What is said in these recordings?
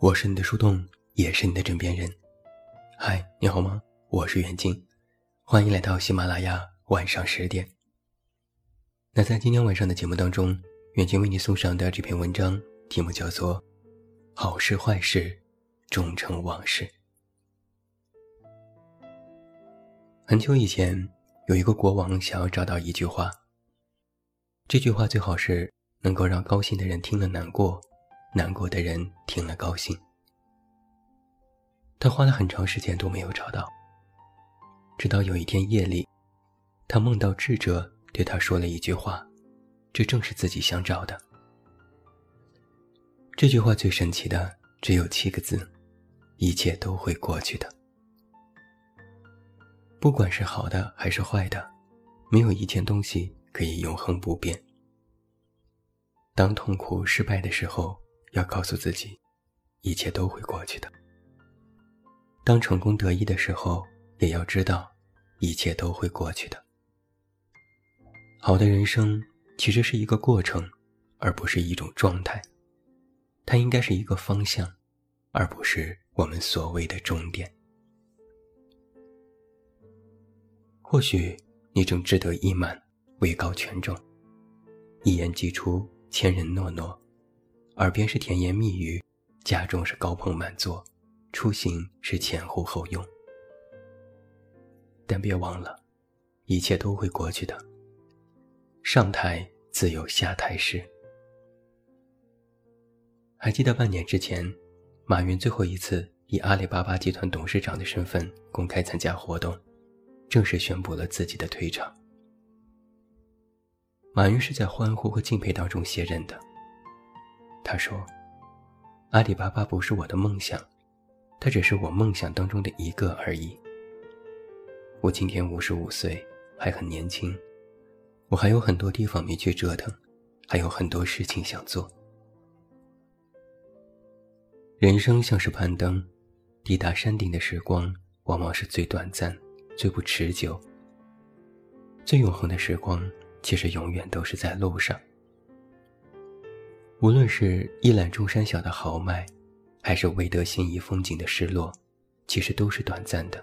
我是你的树洞，也是你的枕边人。嗨，你好吗？我是远近，欢迎来到喜马拉雅晚上十点。那在今天晚上的节目当中，远近为你送上的这篇文章题目叫做《好事坏事终成往事》。很久以前，有一个国王想要找到一句话，这句话最好是能够让高兴的人听了难过。难过的人听了高兴。他花了很长时间都没有找到，直到有一天夜里，他梦到智者对他说了一句话，这正是自己想找的。这句话最神奇的只有七个字：一切都会过去的。不管是好的还是坏的，没有一件东西可以永恒不变。当痛苦失败的时候。要告诉自己，一切都会过去的。当成功得意的时候，也要知道，一切都会过去的。好的人生其实是一个过程，而不是一种状态。它应该是一个方向，而不是我们所谓的终点。或许你正志得意满，位高权重，一言既出，千人诺诺。耳边是甜言蜜语，家中是高朋满座，出行是前呼后拥。但别忘了，一切都会过去的。上台自有下台时。还记得半年之前，马云最后一次以阿里巴巴集团董事长的身份公开参加活动，正式宣布了自己的退场。马云是在欢呼和敬佩当中卸任的。他说：“阿里巴巴不是我的梦想，它只是我梦想当中的一个而已。我今天五十五岁，还很年轻，我还有很多地方没去折腾，还有很多事情想做。人生像是攀登，抵达山顶的时光往往是最短暂、最不持久。最永恒的时光，其实永远都是在路上。”无论是一览众山小的豪迈，还是未得心仪风景的失落，其实都是短暂的。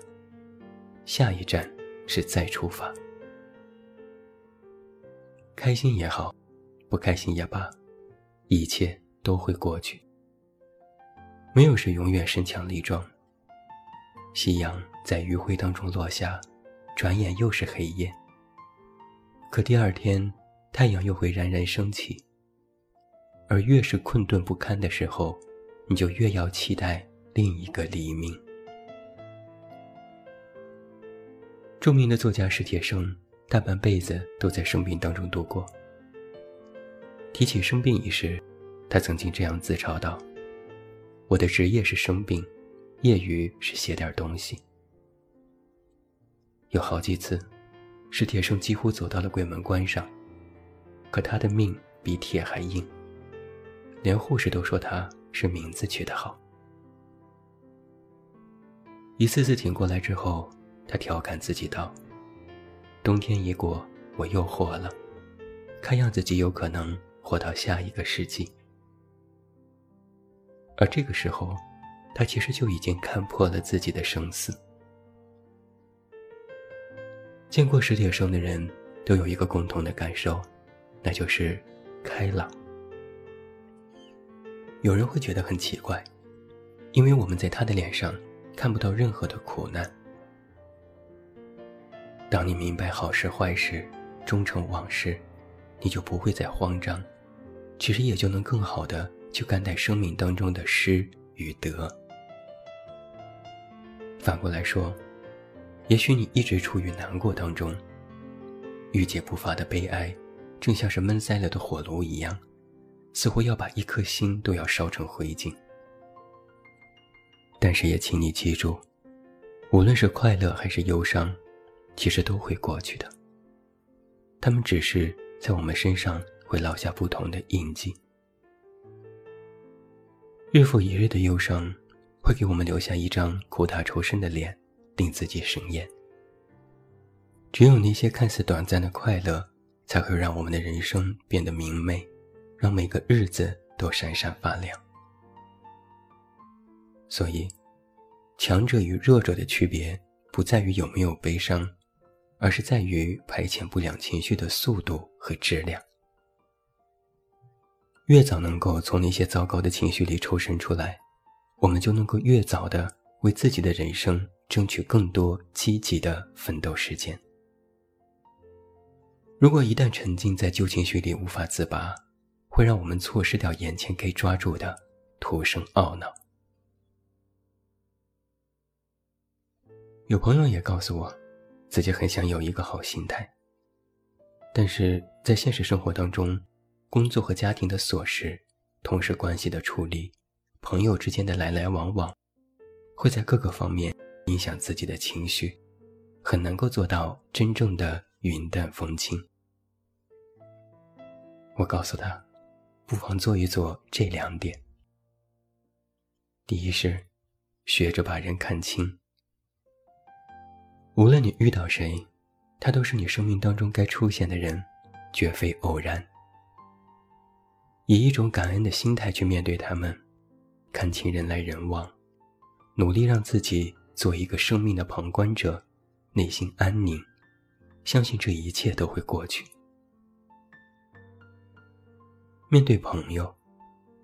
下一站是再出发。开心也好，不开心也罢，一切都会过去。没有谁永远身强力壮。夕阳在余晖当中落下，转眼又是黑夜。可第二天，太阳又会冉冉升起。而越是困顿不堪的时候，你就越要期待另一个黎明。著名的作家史铁生，大半辈子都在生病当中度过。提起生病一事，他曾经这样自嘲道：“我的职业是生病，业余是写点东西。”有好几次，史铁生几乎走到了鬼门关上，可他的命比铁还硬。连护士都说他是名字取得好。一次次挺过来之后，他调侃自己道：“冬天一过，我又活了，看样子极有可能活到下一个世纪。”而这个时候，他其实就已经看破了自己的生死。见过史铁生的人都有一个共同的感受，那就是开朗。有人会觉得很奇怪，因为我们在他的脸上看不到任何的苦难。当你明白好事坏事终成往事，你就不会再慌张，其实也就能更好的去看待生命当中的失与得。反过来说，也许你一直处于难过当中，郁结不发的悲哀，正像是闷塞了的火炉一样。似乎要把一颗心都要烧成灰烬，但是也请你记住，无论是快乐还是忧伤，其实都会过去的。他们只是在我们身上会烙下不同的印记。日复一日的忧伤，会给我们留下一张苦大仇深的脸，令自己生厌。只有那些看似短暂的快乐，才会让我们的人生变得明媚。让每个日子都闪闪发亮。所以，强者与弱者的区别不在于有没有悲伤，而是在于排遣不良情绪的速度和质量。越早能够从那些糟糕的情绪里抽身出来，我们就能够越早的为自己的人生争取更多积极的奋斗时间。如果一旦沉浸在旧情绪里无法自拔，会让我们错失掉眼前可以抓住的，徒生懊恼。有朋友也告诉我，自己很想有一个好心态，但是在现实生活当中。工作和家庭的琐事，同事关系的处理，朋友之间的来来往往，会在各个方面影响自己的情绪，很难够做到真正的云淡风轻。我告诉他，不妨做一做这两点。第一是，学着把人看清。无论你遇到谁，他都是你生命当中该出现的人，绝非偶然。以一种感恩的心态去面对他们，看清人来人往，努力让自己做一个生命的旁观者，内心安宁，相信这一切都会过去。面对朋友，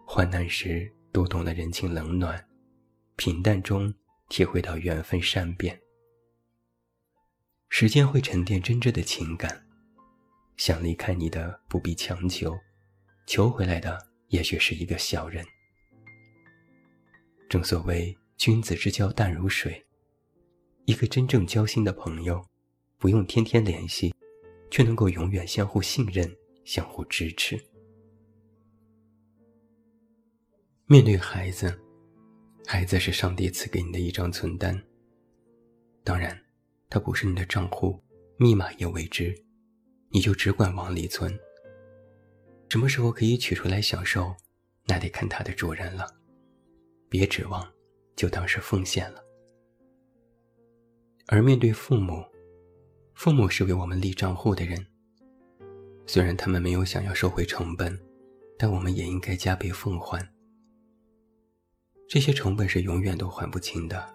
患难时读懂了人情冷暖，平淡中体会到缘分善变。时间会沉淀真挚的情感，想离开你的不必强求。求回来的也许是一个小人。正所谓君子之交淡如水，一个真正交心的朋友，不用天天联系，却能够永远相互信任、相互支持。面对孩子，孩子是上帝赐给你的一张存单。当然，他不是你的账户，密码也未知，你就只管往里存。什么时候可以取出来享受，那得看他的主人了。别指望，就当是奉献了。而面对父母，父母是为我们立账户的人。虽然他们没有想要收回成本，但我们也应该加倍奉还。这些成本是永远都还不清的，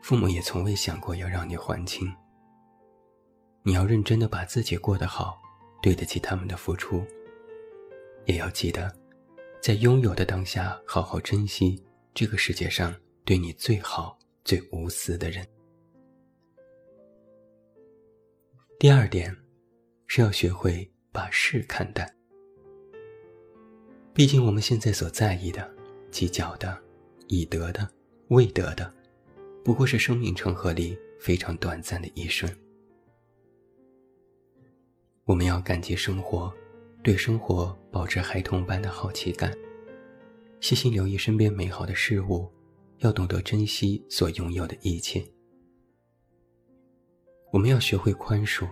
父母也从未想过要让你还清。你要认真的把自己过得好，对得起他们的付出。也要记得，在拥有的当下，好好珍惜这个世界上对你最好、最无私的人。第二点，是要学会把事看淡。毕竟我们现在所在意的、计较的、已得的、未得的，不过是生命长河里非常短暂的一瞬。我们要感激生活。对生活保持孩童般的好奇感，细心留意身边美好的事物，要懂得珍惜所拥有的一切。我们要学会宽恕，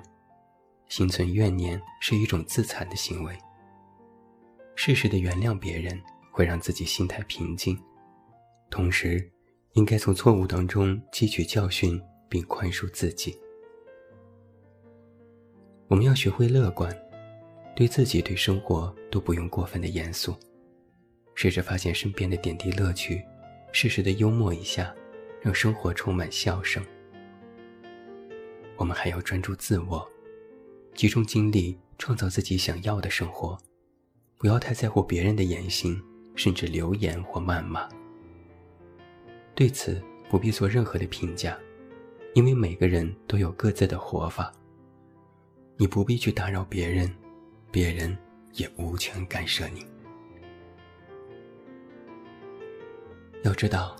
心存怨念是一种自残的行为。适时的原谅别人会让自己心态平静，同时应该从错误当中汲取教训并宽恕自己。我们要学会乐观。对自己、对生活都不用过分的严肃，试着发现身边的点滴乐趣，适时的幽默一下，让生活充满笑声。我们还要专注自我，集中精力创造自己想要的生活，不要太在乎别人的言行，甚至流言或谩骂。对此不必做任何的评价，因为每个人都有各自的活法，你不必去打扰别人。别人也无权干涉你。要知道，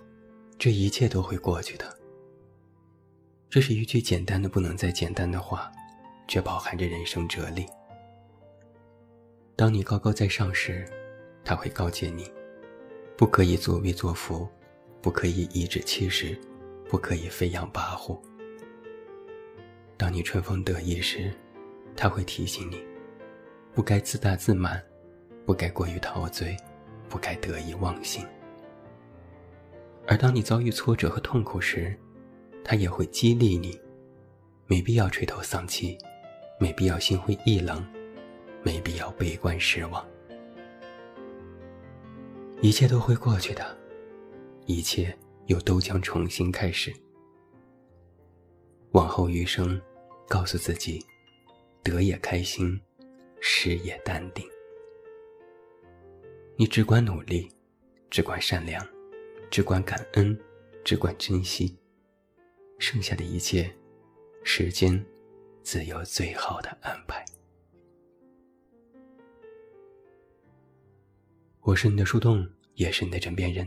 这一切都会过去的。这是一句简单的不能再简单的话，却饱含着人生哲理。当你高高在上时，他会告诫你：不可以作威作福，不可以颐指气使，不可以飞扬跋扈。当你春风得意时，他会提醒你。不该自大自满，不该过于陶醉，不该得意忘形。而当你遭遇挫折和痛苦时，他也会激励你，没必要垂头丧气，没必要心灰意冷，没必要悲观失望。一切都会过去的，一切又都将重新开始。往后余生，告诉自己，得也开心，失也淡定。你只管努力，只管善良，只管感恩，只管珍惜。剩下的一切，时间自有最好的安排。我是你的树洞，也是你的枕边人。